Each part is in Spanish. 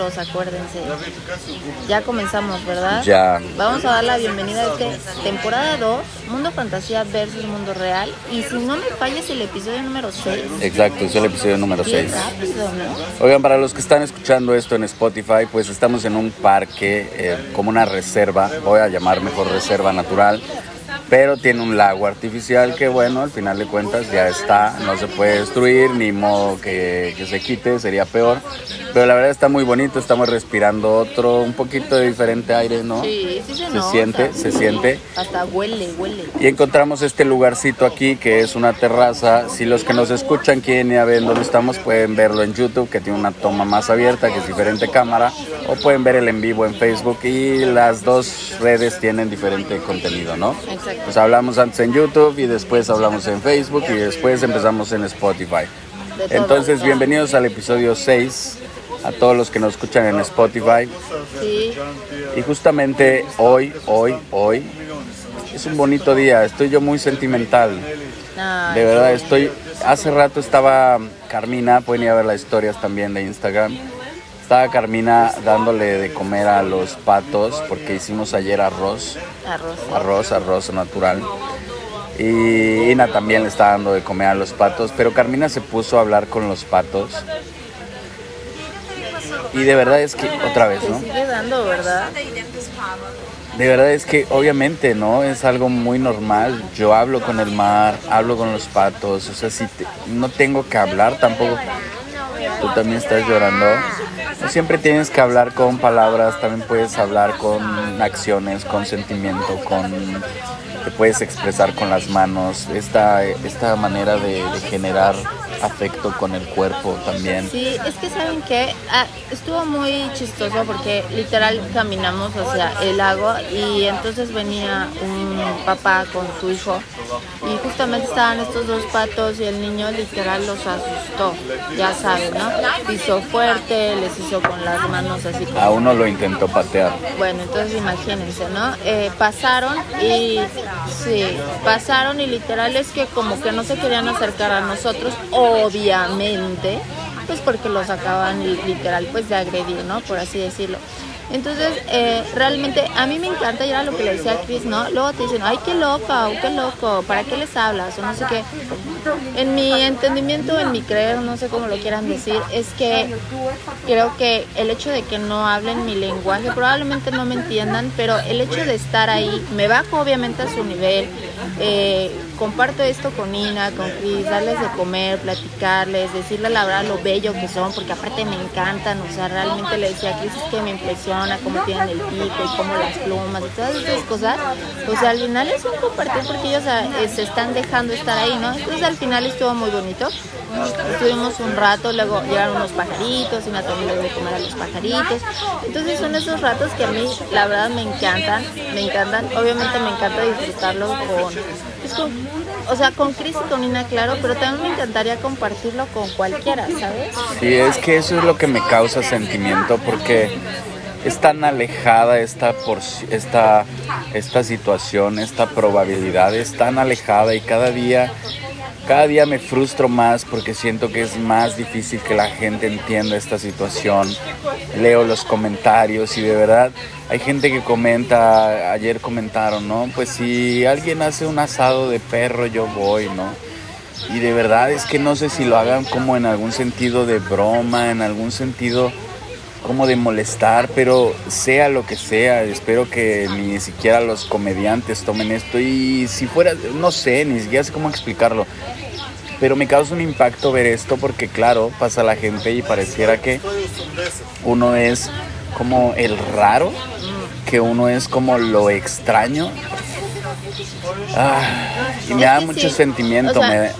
nosotros, acuérdense. Ya comenzamos, ¿verdad? Ya. Vamos a dar la bienvenida a este temporada 2, Mundo Fantasía versus Mundo Real. Y si no me falles el episodio número 6. Exacto, es el episodio número Qué 6. rápido, ¿no? Oigan, para los que están escuchando esto en Spotify, pues estamos en un parque, eh, como una reserva, voy a llamar mejor reserva natural, pero tiene un lago artificial que bueno, al final de cuentas ya está, no se puede destruir, ni modo que, que se quite, sería peor. Pero la verdad está muy bonito, estamos respirando otro, un poquito de diferente aire, ¿no? Sí, sí se, Se nota. siente, se siente. Hasta huele, huele. Y encontramos este lugarcito aquí que es una terraza. Si los que nos escuchan quieren ir a ver dónde estamos, pueden verlo en YouTube, que tiene una toma más abierta, que es diferente cámara, o pueden ver el en vivo en Facebook y las dos redes tienen diferente contenido, ¿no? Exacto. Pues hablamos antes en YouTube y después hablamos en Facebook y después empezamos en Spotify. Entonces, bienvenidos al episodio 6 a todos los que nos escuchan en Spotify. Sí, Y justamente hoy, hoy, hoy es un bonito día. Estoy yo muy sentimental. De verdad, estoy. Hace rato estaba Carmina, pueden ir a ver las historias también de Instagram. Estaba Carmina dándole de comer a los patos porque hicimos ayer arroz, arroz. arroz, arroz natural. Y Ina también le está dando de comer a los patos, pero Carmina se puso a hablar con los patos. Y de verdad es que, otra vez, ¿no? sigue dando, ¿verdad? De verdad es que obviamente, ¿no? Es algo muy normal. Yo hablo con el mar, hablo con los patos, o sea, si te- no tengo que hablar tampoco. Tú también estás llorando. Siempre tienes que hablar con palabras, también puedes hablar con acciones, con sentimiento, con te puedes expresar con las manos. Esta, esta manera de generar afecto con el cuerpo también. Sí, es que saben que estuvo muy chistoso porque literal caminamos hacia el lago y entonces venía un papá con su hijo y justamente estaban estos dos patos y el niño literal los asustó, ya saben, ¿no? Pisó fuerte, les hizo con las manos así como... A uno lo intentó patear. Bueno, entonces imagínense, ¿no? Eh, pasaron y sí, pasaron y literal es que como que no se querían acercar a nosotros, obviamente, pues porque los acaban li- literal pues de agredir, ¿no? Por así decirlo. Entonces, eh, realmente a mí me encanta, y era lo que le decía a Chris, ¿no? Luego te dicen, ay, qué loca, o qué loco, ¿para qué les hablas? O no sé qué. En mi entendimiento, en mi creer, no sé cómo lo quieran decir, es que creo que el hecho de que no hablen mi lenguaje, probablemente no me entiendan, pero el hecho de estar ahí, me bajo obviamente a su nivel, eh, comparto esto con Ina, con Chris, darles de comer, platicarles, decirles la verdad lo bello que son, porque aparte me encantan, o sea, realmente le decía a Chris es que me impresiona cómo tienen el pico y cómo las plumas y todas estas cosas, o sea, al final es un compartir porque ellos ah, se están dejando estar ahí, ¿no? Entonces al final estuvo muy bonito. Estuvimos un rato, luego llegaron unos pajaritos, y también les de comer a los pajaritos. Entonces son esos ratos que a mí la verdad me encantan, me encantan. Obviamente me encanta disfrutarlo con, o sea, con Chris y con Ina, claro, pero también me encantaría compartirlo con cualquiera, ¿sabes? Sí, es que eso es lo que me causa sentimiento porque es tan alejada esta, porci- esta, esta situación, esta probabilidad, es tan alejada y cada día, cada día me frustro más porque siento que es más difícil que la gente entienda esta situación. Leo los comentarios y de verdad hay gente que comenta, ayer comentaron, ¿no? Pues si alguien hace un asado de perro, yo voy, ¿no? Y de verdad es que no sé si lo hagan como en algún sentido de broma, en algún sentido como de molestar, pero sea lo que sea, espero que ni siquiera los comediantes tomen esto y si fuera, no sé, ni siquiera sé cómo explicarlo. Pero me causa un impacto ver esto porque claro, pasa la gente y pareciera que uno es como el raro, que uno es como lo extraño. Ah, y me da mucho sentimiento. O sea, me-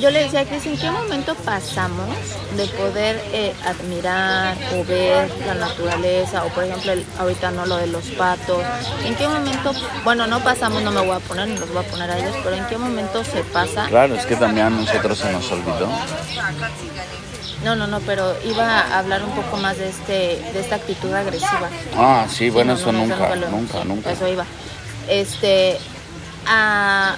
Yo le decía a Chris, ¿en qué momento pasamos de poder eh, admirar o ver la naturaleza? O por ejemplo, el- ahorita no lo de los patos. ¿En qué momento, bueno, no pasamos, no me voy a poner, ni los voy a poner a ellos, pero ¿en qué momento se pasa? Claro, es que también a nosotros se nos olvidó. No, no, no, pero iba a hablar un poco más de este de esta actitud agresiva. Ah, sí, bueno, no, eso no, nunca, nunca, nunca. Eso iba. Este, a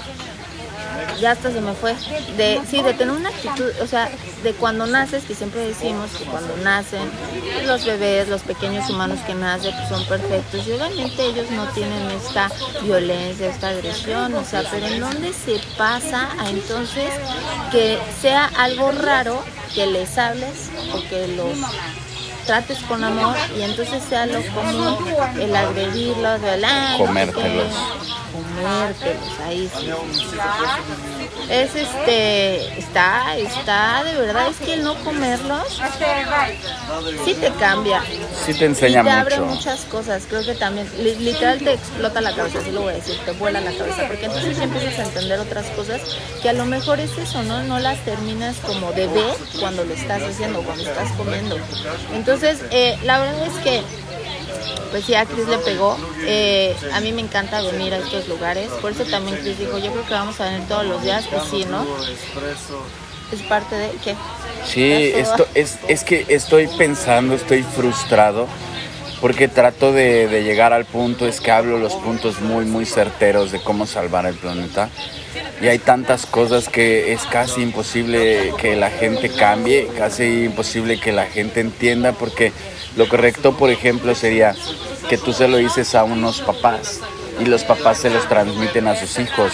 ya hasta se me fue. De, sí, de tener una actitud, o sea, de cuando naces, que siempre decimos que cuando nacen, los bebés, los pequeños humanos que nacen, pues son perfectos. Y obviamente ellos no tienen esta violencia, esta agresión, o sea, pero en dónde se pasa a entonces que sea algo raro que les hables o que los trates con amor y entonces sea lo común el agredirlos, el ah, comértelos. Comértelos, ahí sí. Es este, está, está, de verdad, es que el no comerlos sí te cambia. Sí te enseña y te mucho. abre muchas cosas, creo que también, li- literal te explota la cabeza, así lo voy a decir, te vuela la cabeza, porque entonces ya empiezas a entender otras cosas que a lo mejor es eso, ¿no? No las terminas como de ver cuando lo estás haciendo, cuando estás comiendo. Entonces, eh, la verdad es que pues sí, a Chris le pegó. Eh, a mí me encanta venir a estos lugares. Por eso también Chris dijo, yo creo que vamos a venir todos los días. Pues sí, ¿no? Es parte de... ¿Qué? Sí, ¿Estás esto, es, es que estoy pensando, estoy frustrado porque trato de, de llegar al punto, es que hablo los puntos muy, muy certeros de cómo salvar el planeta. Y hay tantas cosas que es casi imposible que la gente cambie, casi imposible que la gente entienda, porque lo correcto, por ejemplo, sería que tú se lo dices a unos papás y los papás se los transmiten a sus hijos.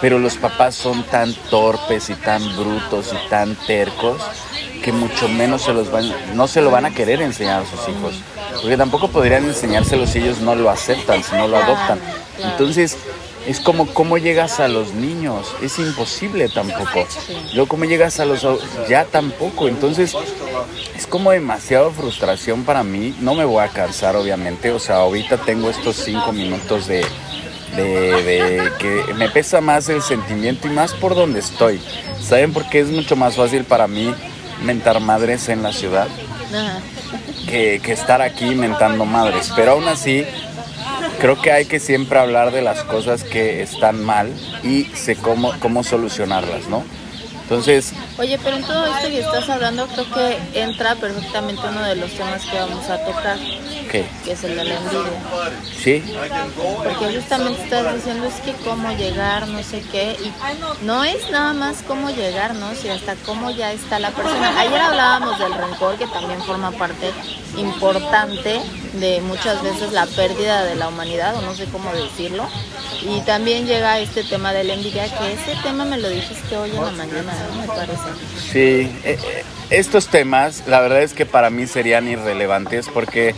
Pero los papás son tan torpes y tan brutos y tan tercos que mucho menos se los van, no se lo van a querer enseñar a sus hijos. Porque tampoco podrían enseñárselo si ellos no lo aceptan, si no lo adoptan. Entonces, es como cómo llegas a los niños, es imposible tampoco. Luego cómo llegas a los ya tampoco. Entonces, es como demasiada frustración para mí. No me voy a cansar, obviamente. O sea, ahorita tengo estos cinco minutos de, de, de que me pesa más el sentimiento y más por donde estoy. ¿Saben por qué es mucho más fácil para mí mentar madres en la ciudad que, que estar aquí mentando madres? Pero aún así, creo que hay que siempre hablar de las cosas que están mal y sé cómo, cómo solucionarlas, ¿no? Entonces, Oye, pero en todo esto que estás hablando creo que entra perfectamente uno de los temas que vamos a tocar, ¿qué? que es el de la envidia. ¿Sí? Porque justamente estás diciendo es que cómo llegar, no sé qué, y no es nada más cómo llegar, ¿no? Sino hasta cómo ya está la persona. Ayer hablábamos del rencor, que también forma parte importante de muchas veces la pérdida de la humanidad, o no sé cómo decirlo. Y también llega este tema de la envidia, que ese tema me lo dijiste hoy en la mañana. Parece. Sí, eh, eh, estos temas la verdad es que para mí serían irrelevantes porque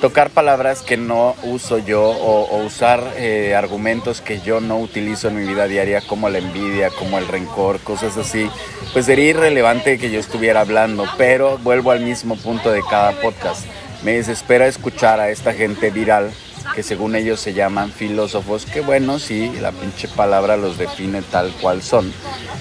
tocar palabras que no uso yo o, o usar eh, argumentos que yo no utilizo en mi vida diaria como la envidia, como el rencor, cosas así, pues sería irrelevante que yo estuviera hablando, pero vuelvo al mismo punto de cada podcast. Me desespera escuchar a esta gente viral que según ellos se llaman filósofos, que bueno, sí, la pinche palabra los define tal cual son.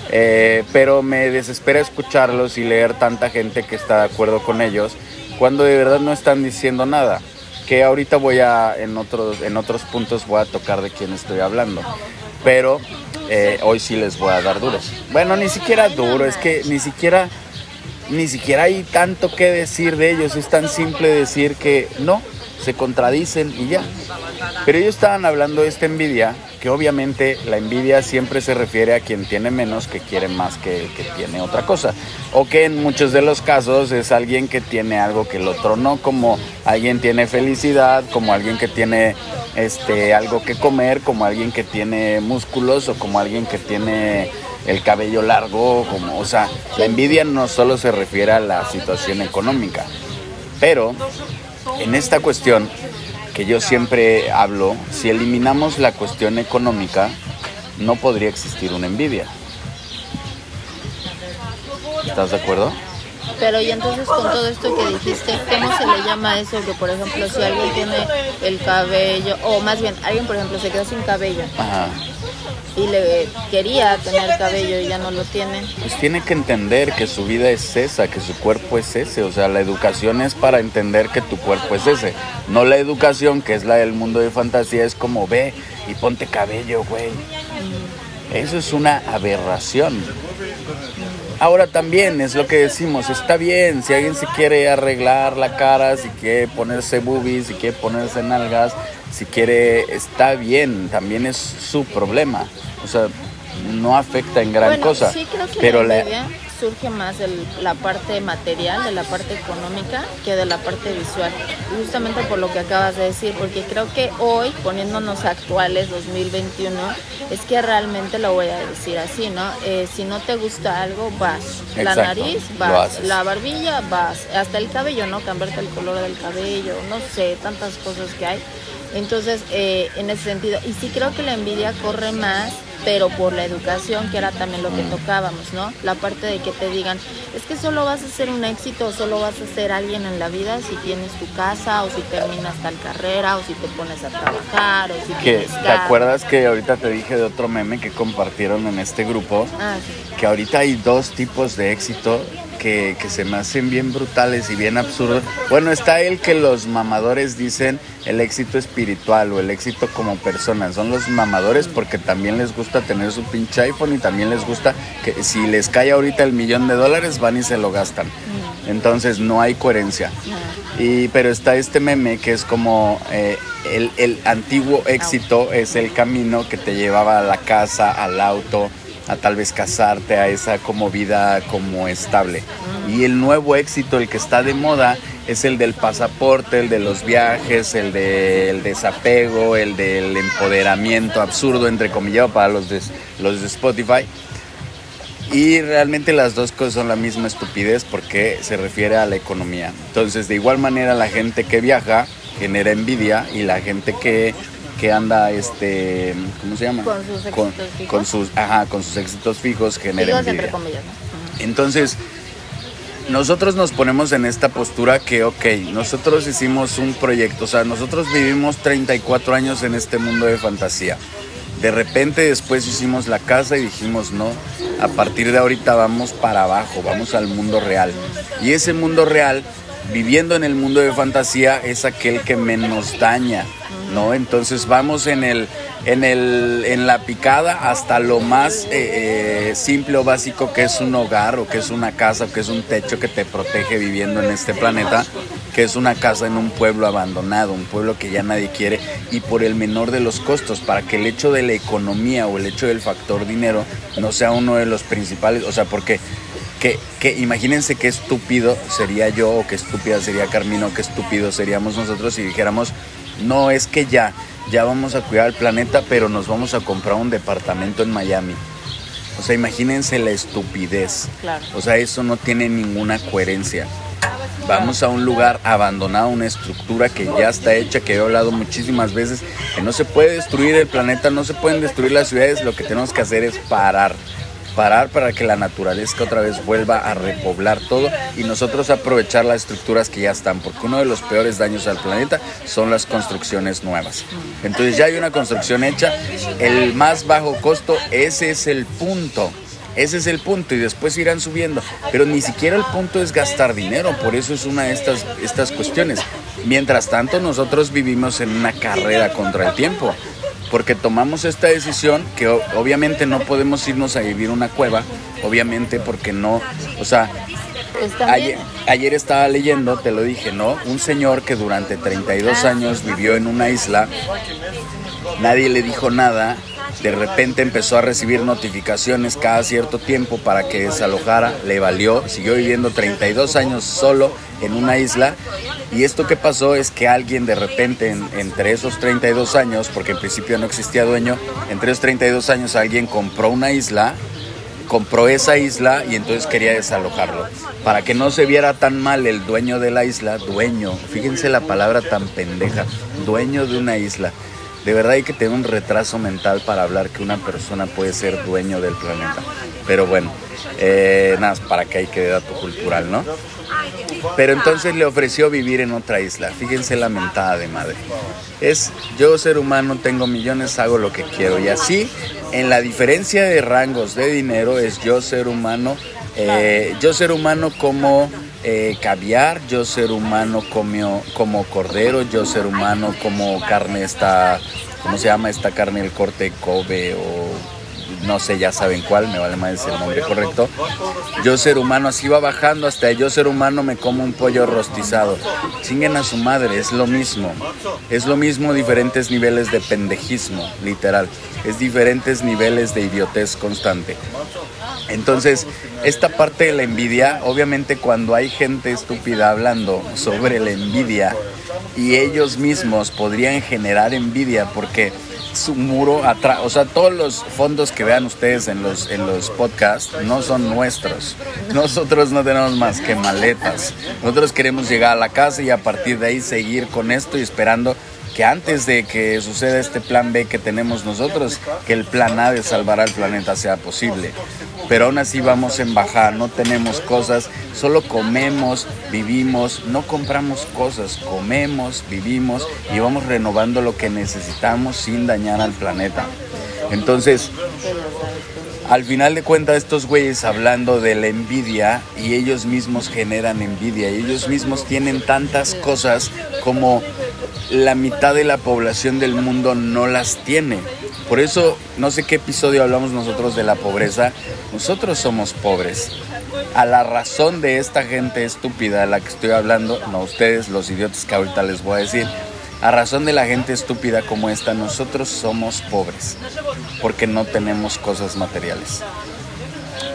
Eh, pero me desespera escucharlos y leer tanta gente que está de acuerdo con ellos cuando de verdad no están diciendo nada. Que ahorita voy a, en otros, en otros puntos voy a tocar de quién estoy hablando. Pero eh, hoy sí les voy a dar duros. Bueno, ni siquiera duro, es que ni siquiera, ni siquiera hay tanto que decir de ellos. Es tan simple decir que no, se contradicen y ya. Pero ellos estaban hablando de esta envidia, que obviamente la envidia siempre se refiere a quien tiene menos que quiere más que el que tiene otra cosa. O que en muchos de los casos es alguien que tiene algo que el otro no, como alguien tiene felicidad, como alguien que tiene este algo que comer, como alguien que tiene músculos o como alguien que tiene el cabello largo, como, o sea, la envidia no solo se refiere a la situación económica, pero en esta cuestión que yo siempre hablo, si eliminamos la cuestión económica, no podría existir una envidia. ¿Estás de acuerdo? Pero y entonces con todo esto que dijiste, ¿cómo se le llama eso? Que por ejemplo si alguien tiene el cabello, o más bien alguien por ejemplo se quedó sin cabello Ajá. y le quería tener cabello y ya no lo tiene. Pues tiene que entender que su vida es esa, que su cuerpo es ese. O sea, la educación es para entender que tu cuerpo es ese. No la educación, que es la del mundo de fantasía, es como ve y ponte cabello, güey. Eso es una aberración. Ahora también es lo que decimos, está bien, si alguien se quiere arreglar la cara, si quiere ponerse boobies, si quiere ponerse nalgas, si quiere, está bien, también es su problema. O sea, no afecta en gran Bueno, cosa. sí creo que pero la envidia surge más de la parte material, de la parte económica, que de la parte visual. Justamente por lo que acabas de decir, porque creo que hoy, poniéndonos actuales, 2021, es que realmente lo voy a decir así, ¿no? Eh, si no te gusta algo, vas. La nariz, vas. La barbilla, vas. Hasta el cabello, ¿no? Cambiarte el color del cabello, no sé, tantas cosas que hay. Entonces, eh, en ese sentido, y sí creo que la envidia corre más, pero por la educación, que era también lo que tocábamos, ¿no? La parte de que te digan, es que solo vas a ser un éxito, o solo vas a ser alguien en la vida si tienes tu casa, o si terminas tal carrera, o si te pones a trabajar, o si que, ¿Te acuerdas que ahorita te dije de otro meme que compartieron en este grupo? Ah, sí. que ahorita hay dos tipos de éxito que, que se me hacen bien brutales y bien absurdos. Bueno, está el que los mamadores dicen el éxito espiritual o el éxito como persona. Son los mamadores porque también les gusta tener su pinche iPhone y también les gusta que si les cae ahorita el millón de dólares van y se lo gastan. Entonces no hay coherencia. Y, pero está este meme que es como eh, el, el antiguo éxito es el camino que te llevaba a la casa, al auto, a tal vez casarte, a esa como vida como estable. Y el nuevo éxito, el que está de moda, es el del pasaporte, el de los viajes, el del desapego, el del empoderamiento absurdo, entre comillas, para los los de Spotify. Y realmente las dos cosas son la misma estupidez porque se refiere a la economía. Entonces, de igual manera, la gente que viaja genera envidia y la gente que, que anda, este, ¿cómo se llama? Con sus con, éxitos fijos. con sus, ajá, con sus éxitos fijos genera Digo, envidia. entre comillas, ¿no? Entonces, nosotros nos ponemos en esta postura que, ok, nosotros hicimos un proyecto, o sea, nosotros vivimos 34 años en este mundo de fantasía. De repente después hicimos la casa y dijimos, no, a partir de ahorita vamos para abajo, vamos al mundo real. Y ese mundo real, viviendo en el mundo de fantasía, es aquel que menos daña, ¿no? Entonces vamos en el, en el, en la picada hasta lo más eh, eh, simple o básico que es un hogar o que es una casa o que es un techo que te protege viviendo en este planeta, que es una casa en un pueblo abandonado, un pueblo que ya nadie quiere y por el menor de los costos, para que el hecho de la economía o el hecho del factor dinero no sea uno de los principales, o sea, porque que, que imagínense qué estúpido sería yo o qué estúpida sería Carmino, qué estúpido seríamos nosotros si dijéramos, no es que ya, ya vamos a cuidar el planeta, pero nos vamos a comprar un departamento en Miami. O sea, imagínense la estupidez. Claro. O sea, eso no tiene ninguna coherencia. Vamos a un lugar abandonado, una estructura que ya está hecha, que he hablado muchísimas veces, que no se puede destruir el planeta, no se pueden destruir las ciudades, lo que tenemos que hacer es parar. Parar para que la naturaleza otra vez vuelva a repoblar todo y nosotros aprovechar las estructuras que ya están, porque uno de los peores daños al planeta son las construcciones nuevas. Entonces ya hay una construcción hecha, el más bajo costo, ese es el punto. Ese es el punto y después irán subiendo. Pero ni siquiera el punto es gastar dinero, por eso es una de estas, estas cuestiones. Mientras tanto, nosotros vivimos en una carrera contra el tiempo, porque tomamos esta decisión que obviamente no podemos irnos a vivir una cueva, obviamente porque no, o sea, Pues Ayer, ayer estaba leyendo, te lo dije, ¿no? Un señor que durante 32 años vivió en una isla, nadie le dijo nada, de repente empezó a recibir notificaciones cada cierto tiempo para que desalojara, le valió, siguió viviendo 32 años solo en una isla y esto que pasó es que alguien de repente en- entre esos 32 años, porque en principio no existía dueño, entre esos 32 años alguien compró una isla compró esa isla y entonces quería desalojarlo. Para que no se viera tan mal el dueño de la isla, dueño, fíjense la palabra tan pendeja, dueño de una isla. De verdad hay que tener un retraso mental para hablar que una persona puede ser dueño del planeta. Pero bueno, eh, nada, para que hay que dato cultural, ¿no? Pero entonces le ofreció vivir en otra isla. Fíjense la mentada de madre. Es yo ser humano, tengo millones, hago lo que quiero. Y así, en la diferencia de rangos de dinero, es yo ser humano, eh, yo ser humano como eh, caviar, yo ser humano como, como cordero, yo ser humano como carne esta, ¿cómo se llama esta carne? El corte Kobe o no sé, ya saben cuál, me vale más el nombre correcto. Yo ser humano, así va bajando hasta yo ser humano me como un pollo rostizado. Chinguen a su madre, es lo mismo. Es lo mismo diferentes niveles de pendejismo, literal. Es diferentes niveles de idiotez constante. Entonces, esta parte de la envidia, obviamente cuando hay gente estúpida hablando sobre la envidia y ellos mismos podrían generar envidia porque su muro atrás, o sea, todos los fondos que vean ustedes en los, en los podcasts no son nuestros. Nosotros no tenemos más que maletas. Nosotros queremos llegar a la casa y a partir de ahí seguir con esto y esperando que antes de que suceda este plan B que tenemos nosotros, que el plan A de salvar al planeta sea posible. Pero aún así vamos en baja, no tenemos cosas, solo comemos, vivimos, no compramos cosas, comemos, vivimos y vamos renovando lo que necesitamos sin dañar al planeta. Entonces, al final de cuentas estos güeyes hablando de la envidia y ellos mismos generan envidia y ellos mismos tienen tantas cosas como la mitad de la población del mundo no las tiene. Por eso, no sé qué episodio hablamos nosotros de la pobreza. Nosotros somos pobres. A la razón de esta gente estúpida de la que estoy hablando, no ustedes, los idiotas que ahorita les voy a decir, a razón de la gente estúpida como esta, nosotros somos pobres. Porque no tenemos cosas materiales.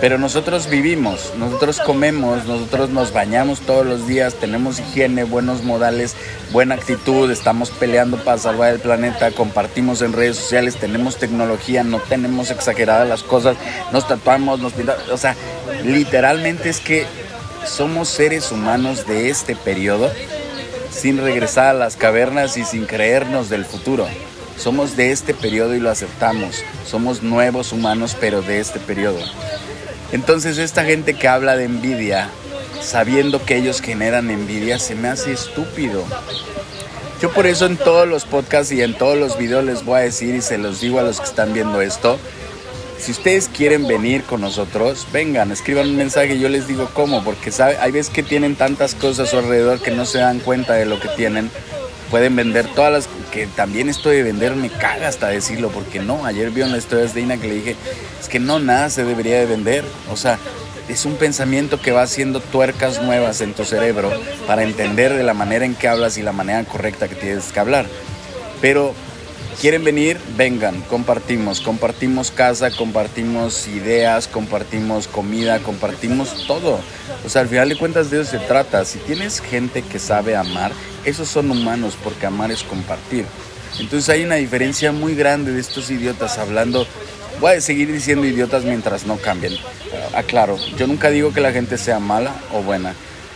Pero nosotros vivimos, nosotros comemos, nosotros nos bañamos todos los días, tenemos higiene, buenos modales, buena actitud, estamos peleando para salvar el planeta, compartimos en redes sociales, tenemos tecnología, no tenemos exageradas las cosas, nos tatuamos, nos pintamos, o sea, literalmente es que somos seres humanos de este periodo sin regresar a las cavernas y sin creernos del futuro. Somos de este periodo y lo aceptamos. Somos nuevos humanos, pero de este periodo. Entonces esta gente que habla de envidia, sabiendo que ellos generan envidia, se me hace estúpido. Yo por eso en todos los podcasts y en todos los videos les voy a decir y se los digo a los que están viendo esto, si ustedes quieren venir con nosotros, vengan, escriban un mensaje yo les digo cómo, porque hay veces que tienen tantas cosas a su alrededor que no se dan cuenta de lo que tienen. Pueden vender todas las que también esto de vender me caga hasta decirlo, porque no, ayer vi una historia de Ina que le dije, es que no, nada se debería de vender, o sea, es un pensamiento que va haciendo tuercas nuevas en tu cerebro para entender de la manera en que hablas y la manera correcta que tienes que hablar. Pero quieren venir, vengan, compartimos, compartimos casa, compartimos ideas, compartimos comida, compartimos todo. O sea, al final de cuentas de eso se trata. Si tienes gente que sabe amar, esos son humanos porque amar es compartir. Entonces hay una diferencia muy grande de estos idiotas hablando. Voy a seguir diciendo idiotas mientras no cambien. Aclaro, yo nunca digo que la gente sea mala o buena.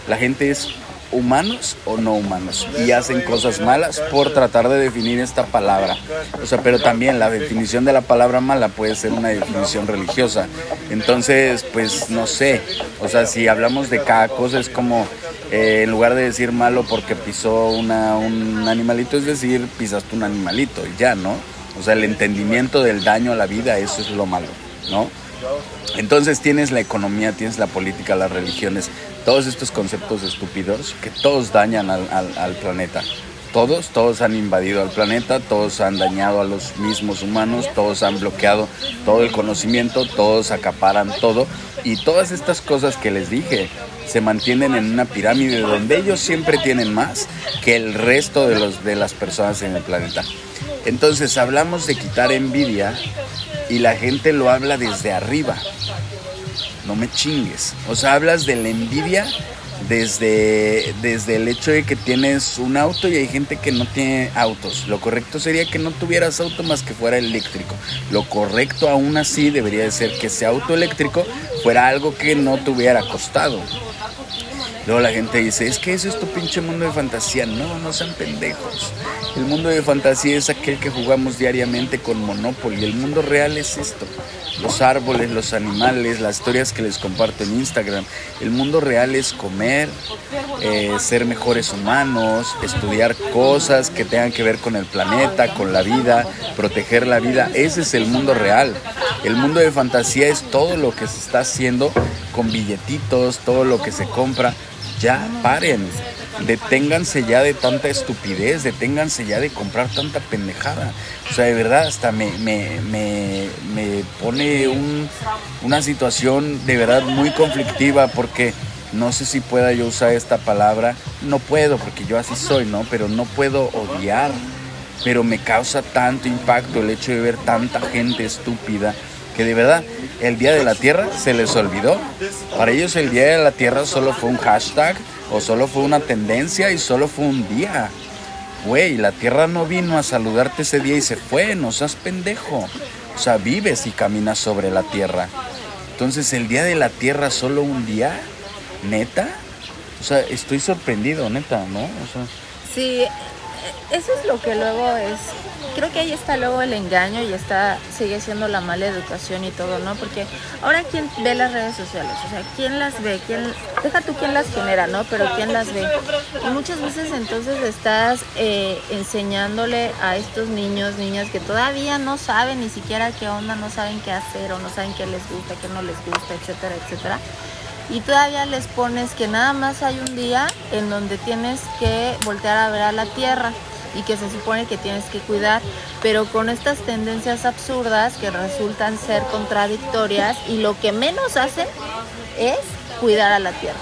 La gente es humanos o no humanos y hacen cosas malas por tratar de definir esta palabra. O sea, pero también la definición de la palabra mala puede ser una definición religiosa. Entonces, pues no sé, o sea, si hablamos de cada cosa es como eh, en lugar de decir malo porque pisó una, un animalito, es decir, pisaste un animalito y ya, ¿no? O sea, el entendimiento del daño a la vida, eso es lo malo, ¿no? Entonces tienes la economía, tienes la política, las religiones, todos estos conceptos estúpidos que todos dañan al, planeta. Todos, todos han invadido al planeta, todos han dañado a los mismos humanos, todos han bloqueado todo el conocimiento, todos acaparan todo y todas estas cosas que les dije se mantienen en una pirámide donde ellos siempre tienen más que el resto de, los, de las personas en el planeta. Entonces hablamos de quitar envidia y la gente lo habla desde arriba. No me chingues. O sea, hablas de la envidia desde, desde el hecho de que tienes un auto y hay gente que no tiene autos. Lo correcto sería que no tuvieras auto más que fuera eléctrico. Lo correcto aún así debería de ser que ese auto eléctrico fuera algo que no te hubiera costado. Luego la gente dice, es que eso es tu pinche mundo de fantasía. No, no sean pendejos. El mundo de fantasía es aquel que jugamos diariamente con Monopoly. El mundo real es esto. Los árboles, los animales, las historias que les comparto en Instagram. El mundo real es comer, eh, ser mejores humanos, estudiar cosas que tengan que ver con el planeta, con la vida, proteger la vida. Ese es el mundo real. El mundo de fantasía es todo lo que se está haciendo con billetitos, todo lo que se compra ya paren. deténganse ya de tanta estupidez, deténganse ya de comprar tanta pendejada. O sea, de verdad, hasta me, me, me, me pone un, una situación de verdad muy conflictiva porque no sé si pueda yo usar esta palabra, no puedo porque yo así soy, ¿no? Pero no puedo odiar, pero me causa tanto impacto el hecho de ver tanta gente estúpida que de verdad el Día de la Tierra se les olvidó. Para ellos el Día de la Tierra solo fue un hashtag o solo fue una tendencia y solo fue un día. Güey, la Tierra no vino a saludarte ese día y se fue, no seas pendejo. O sea, vives y caminas sobre la Tierra. Entonces el Día de la Tierra solo un día, neta. O sea, estoy sorprendido, neta, ¿no? O sea, Sí, eso es lo que luego es. Creo que ahí está luego el engaño y está sigue siendo la mala educación y todo, ¿no? Porque ahora quién ve las redes sociales, o sea, quién las ve, quién deja tú quién las genera, ¿no? Pero quién las ve. Y muchas veces entonces estás eh, enseñándole a estos niños, niñas que todavía no saben ni siquiera qué onda, no saben qué hacer o no saben qué les gusta, qué no les gusta, etcétera, etcétera y todavía les pones que nada más hay un día en donde tienes que voltear a ver a la tierra y que se supone que tienes que cuidar, pero con estas tendencias absurdas que resultan ser contradictorias y lo que menos hacen es cuidar a la tierra.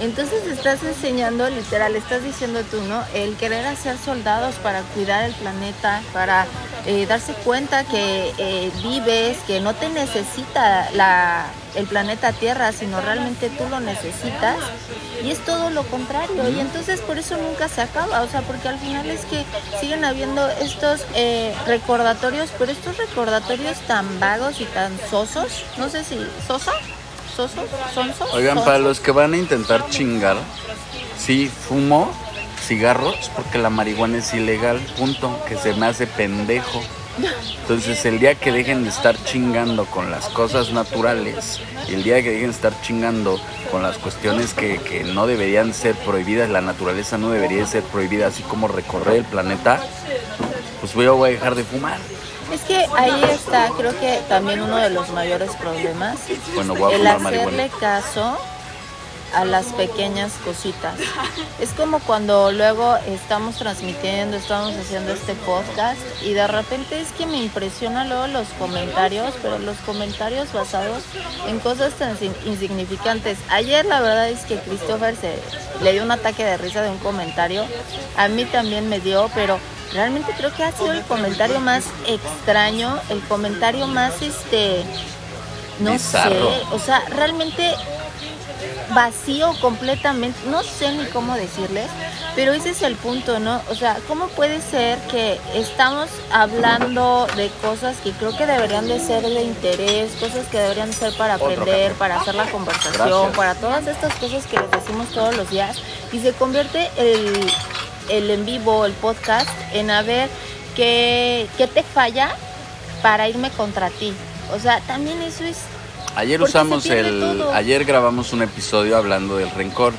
Entonces estás enseñando, literal, estás diciendo tú, ¿no? El querer hacer soldados para cuidar el planeta, para eh, darse cuenta que eh, vives, que no te necesita la, el planeta Tierra, sino realmente tú lo necesitas. Y es todo lo contrario. Y entonces por eso nunca se acaba. O sea, porque al final es que siguen habiendo estos eh, recordatorios, pero estos recordatorios tan vagos y tan sosos. No sé si... ¿Sosa? ¿Sosos? ¿Sonsos? Oigan, para los que van a intentar chingar, sí, fumo cigarros porque la marihuana es ilegal, punto, que se me hace pendejo. Entonces el día que dejen de estar chingando con las cosas naturales, el día que dejen de estar chingando con las cuestiones que, que no deberían ser prohibidas, la naturaleza no debería ser prohibida, así como recorrer el planeta, pues yo voy a dejar de fumar. Es que ahí está, creo que también uno de los mayores problemas, Bueno, voy a el fumar hacerle marihuana. caso a las pequeñas cositas. Es como cuando luego estamos transmitiendo, estamos haciendo este podcast y de repente es que me impresiona luego los comentarios, pero los comentarios basados en cosas tan insignificantes. Ayer la verdad es que Christopher se le dio un ataque de risa de un comentario, a mí también me dio, pero realmente creo que ha sido el comentario más extraño, el comentario más este no Bizarro. sé, o sea, realmente vacío completamente, no sé ni cómo decirles, pero ese es el punto, ¿no? O sea, ¿cómo puede ser que estamos hablando de cosas que creo que deberían de ser de interés, cosas que deberían ser para aprender, para hacer la conversación, Gracias. para todas estas cosas que les decimos todos los días y se convierte el, el en vivo, el podcast, en a ver qué, qué te falla para irme contra ti. O sea, también eso es Ayer Porque usamos el. todo. Ayer grabamos un episodio hablando del rencor.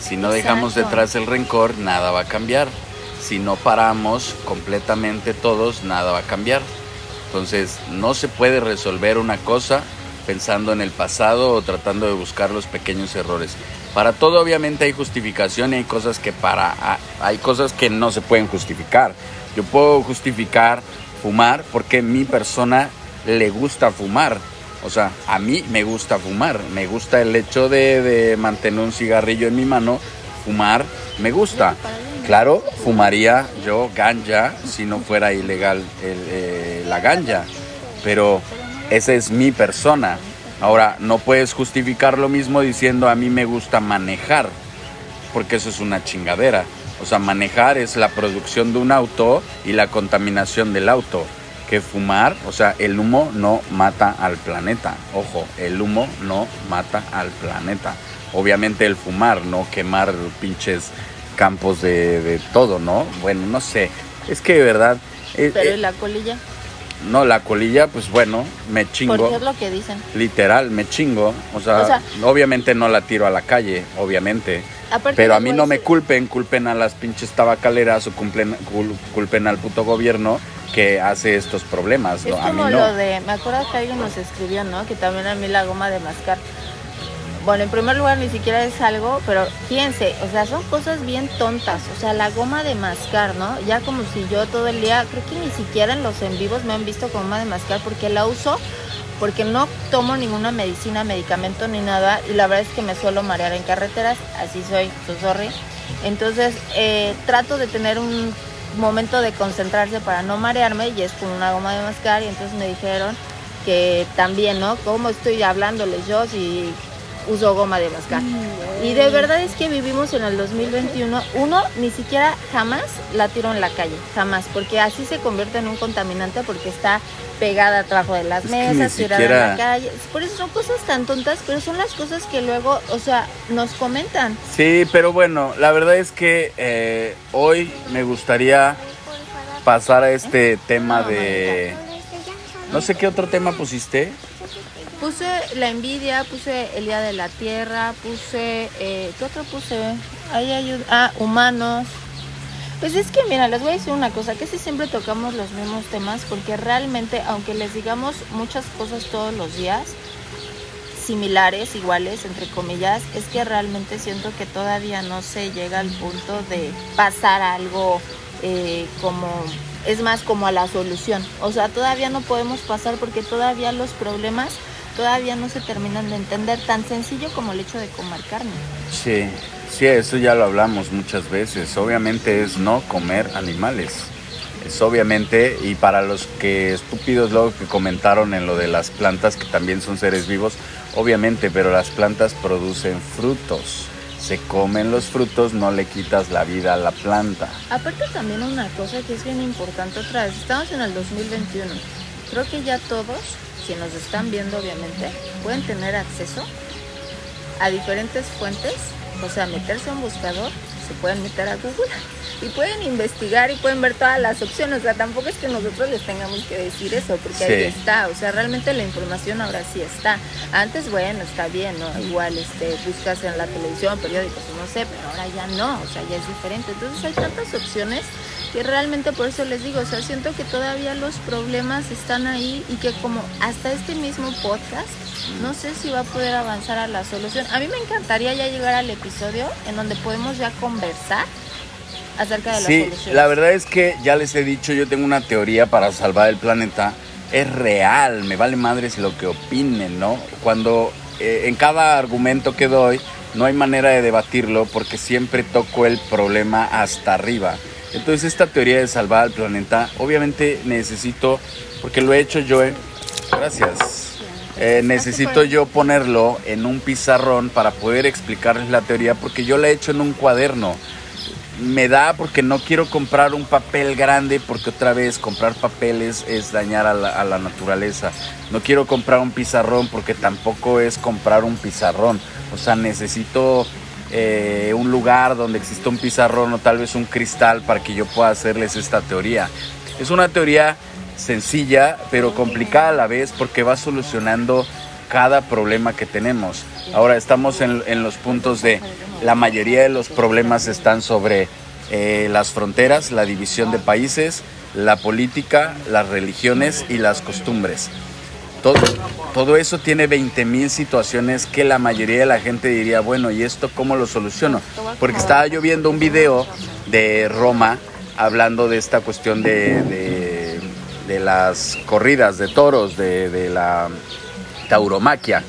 Si no dejamos Exacto. detrás el rencor, nada va a cambiar. Si no paramos completamente todos, nada va a cambiar. Entonces, no se puede resolver una cosa pensando en el pasado o tratando de buscar los pequeños errores. Para todo obviamente hay justificación y hay cosas que para ah, hay cosas que no se pueden justificar. Yo puedo justificar fumar porque mi persona le gusta fumar. O sea, a mí me gusta fumar. Me gusta el hecho de, de mantener un cigarrillo en mi mano. Fumar me gusta. Claro, fumaría yo ganja si no fuera ilegal eh, la ganja. Pero esa es mi persona. Ahora, no puedes justificar lo mismo diciendo a mí me gusta manejar. Porque eso es una chingadera. O sea, manejar es la producción de un auto y la contaminación del auto. Que fumar, o sea, el humo no mata al planeta. Ojo, el humo no mata al planeta. Obviamente el fumar, no quemar pinches campos de, de todo, ¿no? Bueno, no sé. Es que de verdad... eh, Pero eh, ¿y la colilla? no, la colilla, pues bueno, me chingo. Porque es lo que dicen. Literal, me chingo. O sea, O sea- obviamente no la tiro a la calle, obviamente. Pero a mí no me culpen, culpen a las pinches tabacaleras o culpen, cul- culpen al puto gobierno que hace estos problemas. Es ¿no? A mí no. lo de, me acuerdo que alguien nos escribió, ¿no? Que también a mí la goma de mascar. bueno, en primer lugar ni siquiera es algo, pero fíjense, o sea, son cosas bien tontas. O sea, la goma de mascar, ¿no? Ya como si yo todo el día, creo que ni siquiera en los en vivos me han visto con goma de mascar porque la uso porque no tomo ninguna medicina, medicamento ni nada y la verdad es que me suelo marear en carreteras, así soy, so sorry. Entonces eh, trato de tener un momento de concentrarse para no marearme y es con una goma de mascar y entonces me dijeron que también, ¿no? ¿Cómo estoy hablándoles yo si uso goma de mascar? Y de verdad es que vivimos en el 2021. Uno, ni siquiera jamás la tiro en la calle, jamás, porque así se convierte en un contaminante porque está pegada abajo de las mesas, tirada en la calle. Por eso son cosas tan tontas, pero son las cosas que luego, o sea, nos comentan. Sí, pero bueno, la verdad es que eh, hoy me gustaría pasar a este tema de... No sé qué otro tema pusiste. Puse la envidia, puse el Día de la Tierra, puse... Eh, ¿Qué otro puse? Ahí ayuda... Ah, humanos. Pues es que, mira, les voy a decir una cosa, que si siempre tocamos los mismos temas, porque realmente, aunque les digamos muchas cosas todos los días, similares, iguales, entre comillas, es que realmente siento que todavía no se llega al punto de pasar algo eh, como, es más como a la solución. O sea, todavía no podemos pasar porque todavía los problemas todavía no se terminan de entender, tan sencillo como el hecho de comer carne. Sí, sí, eso ya lo hablamos muchas veces. Obviamente es no comer animales. Es obviamente, y para los que estúpidos luego que comentaron en lo de las plantas, que también son seres vivos, obviamente, pero las plantas producen frutos. Se comen los frutos, no le quitas la vida a la planta. Aparte también una cosa que es bien importante otra vez, estamos en el 2021. Creo que ya todos si nos están viendo obviamente, pueden tener acceso a diferentes fuentes, o sea, meterse a un buscador, se pueden meter a Google y pueden investigar y pueden ver todas las opciones. O sea, tampoco es que nosotros les tengamos que decir eso, porque ahí está. O sea, realmente la información ahora sí está. Antes, bueno, está bien, ¿no? Igual este, buscas en la televisión, periódicos, no sé, pero ahora ya no, o sea, ya es diferente. Entonces hay tantas opciones que realmente por eso les digo, o sea, siento que todavía los problemas están ahí y que como hasta este mismo podcast, no sé si va a poder avanzar a la solución. A mí me encantaría ya llegar al episodio en donde podemos ya conversar acerca de la sí, la verdad es que ya les he dicho, yo tengo una teoría para salvar el planeta. Es real, me vale madres lo que opinen, ¿no? Cuando eh, en cada argumento que doy, no hay manera de debatirlo porque siempre toco el problema hasta arriba. Entonces esta teoría de salvar al planeta, obviamente necesito, porque lo he hecho yo, eh, gracias, eh, necesito yo ponerlo en un pizarrón para poder explicarles la teoría, porque yo la he hecho en un cuaderno. Me da porque no quiero comprar un papel grande, porque otra vez comprar papeles es dañar a la, a la naturaleza. No quiero comprar un pizarrón porque tampoco es comprar un pizarrón. O sea, necesito eh, un lugar donde exista un pizarrón o tal vez un cristal para que yo pueda hacerles esta teoría. Es una teoría sencilla pero complicada a la vez porque va solucionando cada problema que tenemos. Ahora estamos en, los puntos de la mayoría de los problemas están sobre eh, las fronteras, la división de países, la política, las religiones y las costumbres. Todo, eso tiene 20.000 situaciones que la mayoría de la gente diría, bueno, ¿y esto cómo lo soluciono? Porque estaba yo viendo un video de Roma hablando de esta cuestión de, de, las corridas de toros, de, de la tauromaquia.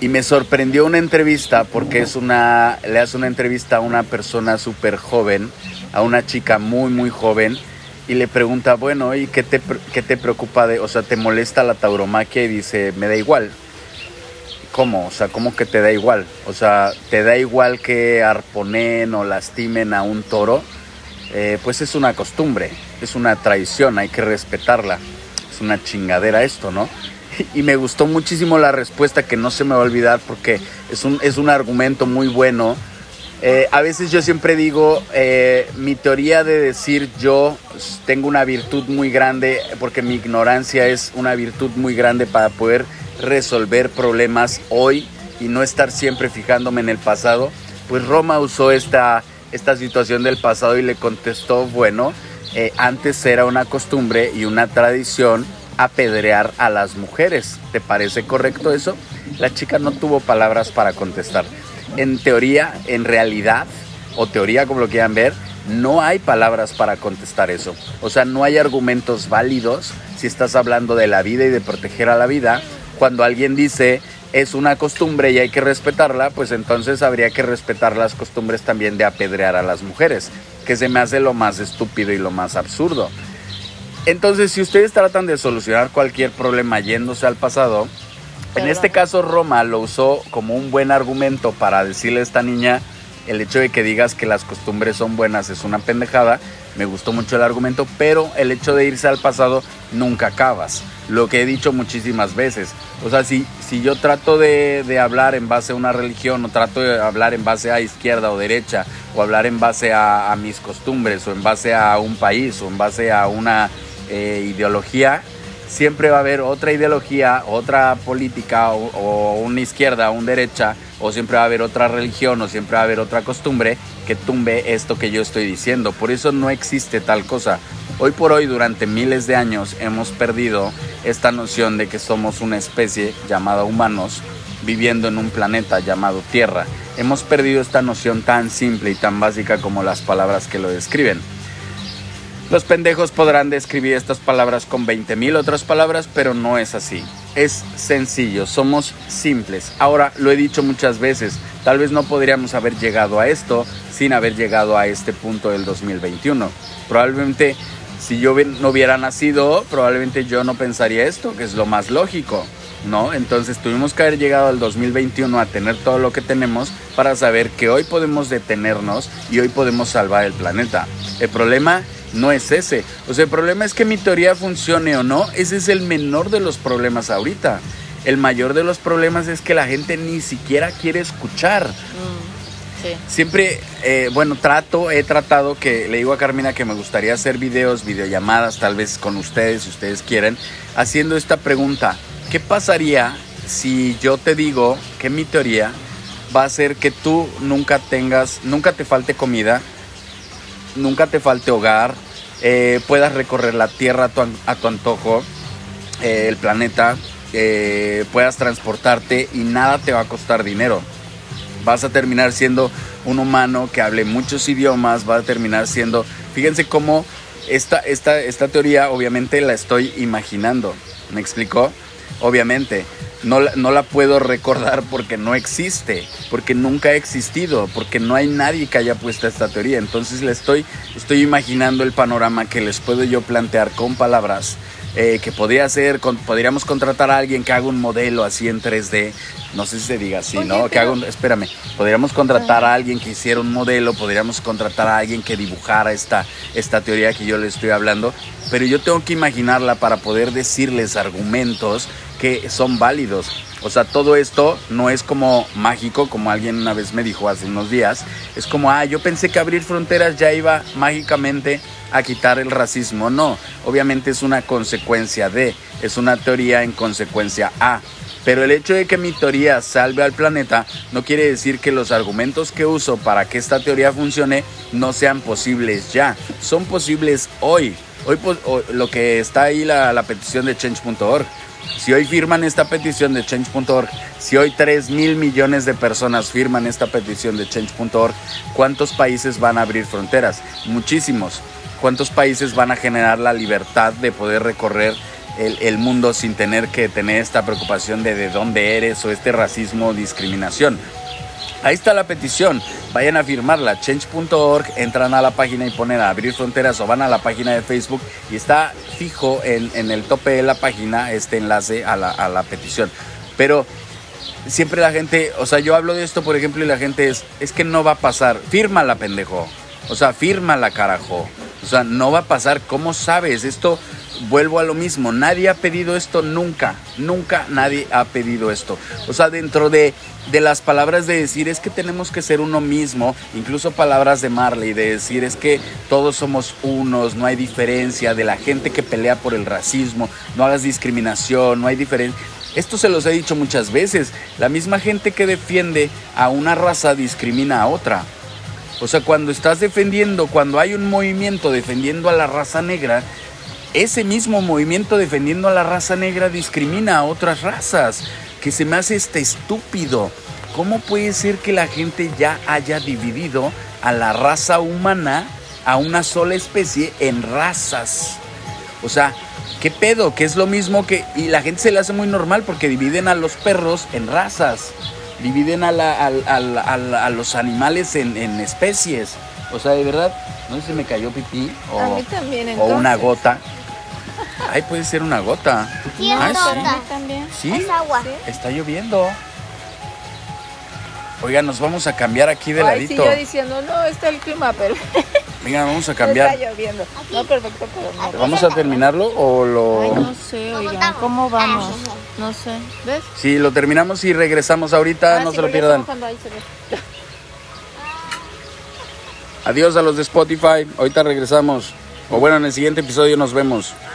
Y me sorprendió una entrevista porque es una, le hace una entrevista a una persona súper joven, a una chica muy, muy joven y le pregunta, bueno, ¿y qué te, qué te preocupa de, o sea, te molesta la tauromaquia? Y dice, me da igual. ¿Cómo? O sea, ¿cómo que te da igual? O sea, ¿te da igual que arponen o lastimen a un toro? Eh, pues es una costumbre, es una tradición, hay que respetarla. Es una chingadera esto, ¿no? Y me gustó muchísimo la respuesta que no se me va a olvidar porque es un, es un argumento muy bueno eh, a veces yo siempre digo, eh, mi teoría de decir yo tengo una virtud muy grande, porque mi ignorancia es una virtud muy grande para poder resolver problemas hoy y no estar siempre fijándome en el pasado, pues Roma usó esta, esta situación del pasado y le contestó, bueno, eh, antes era una costumbre y una tradición apedrear a las mujeres. ¿Te parece correcto eso? La chica no tuvo palabras para contestar. En teoría, en realidad, o teoría como lo quieran ver, no hay palabras para contestar eso. O sea, no hay argumentos válidos si estás hablando de la vida y de proteger a la vida. Cuando alguien dice es una costumbre y hay que respetarla, pues entonces habría que respetar las costumbres también de apedrear a las mujeres, que se me hace lo más estúpido y lo más absurdo. Entonces, si ustedes tratan de solucionar cualquier problema yéndose al pasado, en este caso Roma lo usó como un buen argumento para decirle a esta niña, el hecho de que digas que las costumbres son buenas es una pendejada. Me gustó mucho el argumento, pero el hecho de irse al pasado nunca acabas. Lo que he dicho muchísimas veces. O sea, si, si yo trato de, hablar en base a una religión, o trato de hablar en base a izquierda o derecha, o hablar en base a, mis costumbres, o en base a un país, o en base a una eh, ideología, siempre va a haber otra ideología, otra política, o, una izquierda, una derecha, o siempre va a haber otra religión o siempre va a haber otra costumbre que tumbe esto que yo estoy diciendo. Por eso no existe tal cosa. Hoy por hoy, durante miles de años, hemos perdido esta noción de que somos una especie llamada humanos viviendo en un planeta llamado Tierra. Hemos perdido esta noción tan simple y tan básica como las palabras que lo describen. Los pendejos podrán describir estas palabras con 20.000 otras palabras, pero no es así. Es sencillo, somos simples. Ahora, lo he dicho muchas veces, tal vez no podríamos haber llegado a esto sin haber llegado a este punto del 2021. Probablemente si yo no hubiera nacido, probablemente yo no pensaría esto, que es lo más lógico. ¿no? Entonces tuvimos que haber llegado al 2021 a tener todo lo que tenemos para saber que hoy podemos detenernos y hoy podemos salvar el planeta. El problema no es ese. O sea, el problema es que mi teoría funcione o no. Ese es el menor de los problemas ahorita. El mayor de los problemas es que la gente ni siquiera quiere escuchar. Mm, Siempre, eh, bueno, trato, he tratado que le digo a Carmina que me gustaría hacer videos, videollamadas, tal vez con ustedes, si ustedes quieren, haciendo esta pregunta. ¿Qué pasaría si yo te digo que mi teoría va a ser que tú nunca tengas, nunca te falte comida, nunca te falte hogar, eh, puedas recorrer la Tierra a tu, antojo, eh, el planeta, eh, puedas transportarte y nada te va a costar dinero. Vas a terminar siendo un humano que hable muchos idiomas, va a terminar siendo, fíjense cómo esta, esta, esta teoría obviamente la estoy imaginando, ¿me explicó? Obviamente, no, no, la puedo recordar porque no existe, porque nunca ha existido, porque no hay nadie que haya puesto esta teoría. Entonces le estoy, estoy imaginando el panorama que les puedo yo plantear con palabras. Eh, que podría ser, podríamos contratar a alguien que haga un modelo así en 3D, no sé si se diga así, ¿no? Que haga un, espérame, podríamos contratar a alguien que hiciera un modelo, podríamos contratar a alguien que dibujara esta, esta teoría que yo le estoy hablando, pero yo tengo que imaginarla para poder decirles argumentos que son válidos. O sea, todo esto no es como mágico, como alguien una vez me dijo hace unos días. Es como, ah, yo pensé que abrir fronteras ya iba mágicamente a quitar el racismo. No, obviamente es una consecuencia de, es una teoría en consecuencia a. Pero el hecho de que mi teoría salve al planeta no quiere decir que los argumentos que uso para que esta teoría funcione no sean posibles ya. Son posibles hoy. Hoy, lo que está ahí la, la petición de change.org si hoy firman esta petición de change.org, si hoy 3 mil millones de personas firman esta petición de change.org, ¿cuántos países van a abrir fronteras? Muchísimos. ¿Cuántos países van a generar la libertad de poder recorrer el, mundo sin tener que tener esta preocupación de de dónde eres o este racismo o discriminación? Ahí está la petición. Vayan a firmarla. Change.org, entran a la página y ponen a abrir fronteras o van a la página de Facebook y está fijo en, el tope de la página este enlace a la, petición. Pero siempre la gente, o sea, yo hablo de esto, por ejemplo, y la gente es, es que no va a pasar. Fírmala, pendejo. O sea, fírmala, carajo. O sea, no va a pasar. ¿Cómo sabes? Esto vuelvo a lo mismo, nadie ha pedido esto nunca, nunca nadie ha pedido esto. O sea, dentro de, de, las palabras de decir es que tenemos que ser uno mismo, incluso palabras de Marley, de decir es que todos somos unos, no hay diferencia, de la gente que pelea por el racismo, no hagas discriminación, no hay diferencia. Esto se los he dicho muchas veces, la misma gente que defiende a una raza discrimina a otra. O sea, cuando estás defendiendo, cuando hay un movimiento defendiendo a la raza negra, ese mismo movimiento defendiendo a la raza negra discrimina a otras razas, que se me hace este estúpido. ¿Cómo puede ser que la gente ya haya dividido a la raza humana, a una sola especie, en razas? O sea, ¿qué pedo? Que es lo mismo que... Y la gente se le hace muy normal porque dividen a los perros en razas, dividen a, la- los animales en, en especies. O sea, de verdad, no sé si me cayó pipí o, A mí también, o una entonces. gota. Ay, puede ser una gota. Sí, es Ay, gota. A mí también. ¿Sí? Es agua. Está lloviendo. Oiga, nos vamos a cambiar aquí de Ay, sí, ladito. yo diciendo, no, está el clima, pero Venga, vamos a está cambiar. lloviendo. No, perfecto, pero no. ¿Vamos a terminarlo o Ay, lo...? no sé, oigan, ¿cómo vamos? No sé, ¿ves? Sí, lo terminamos y regresamos ahorita, Ah, no sí, se lo pierdan. está mojando ahí, se ve. Adiós a los de Spotify, ahorita regresamos. O bueno, en el siguiente episodio nos vemos.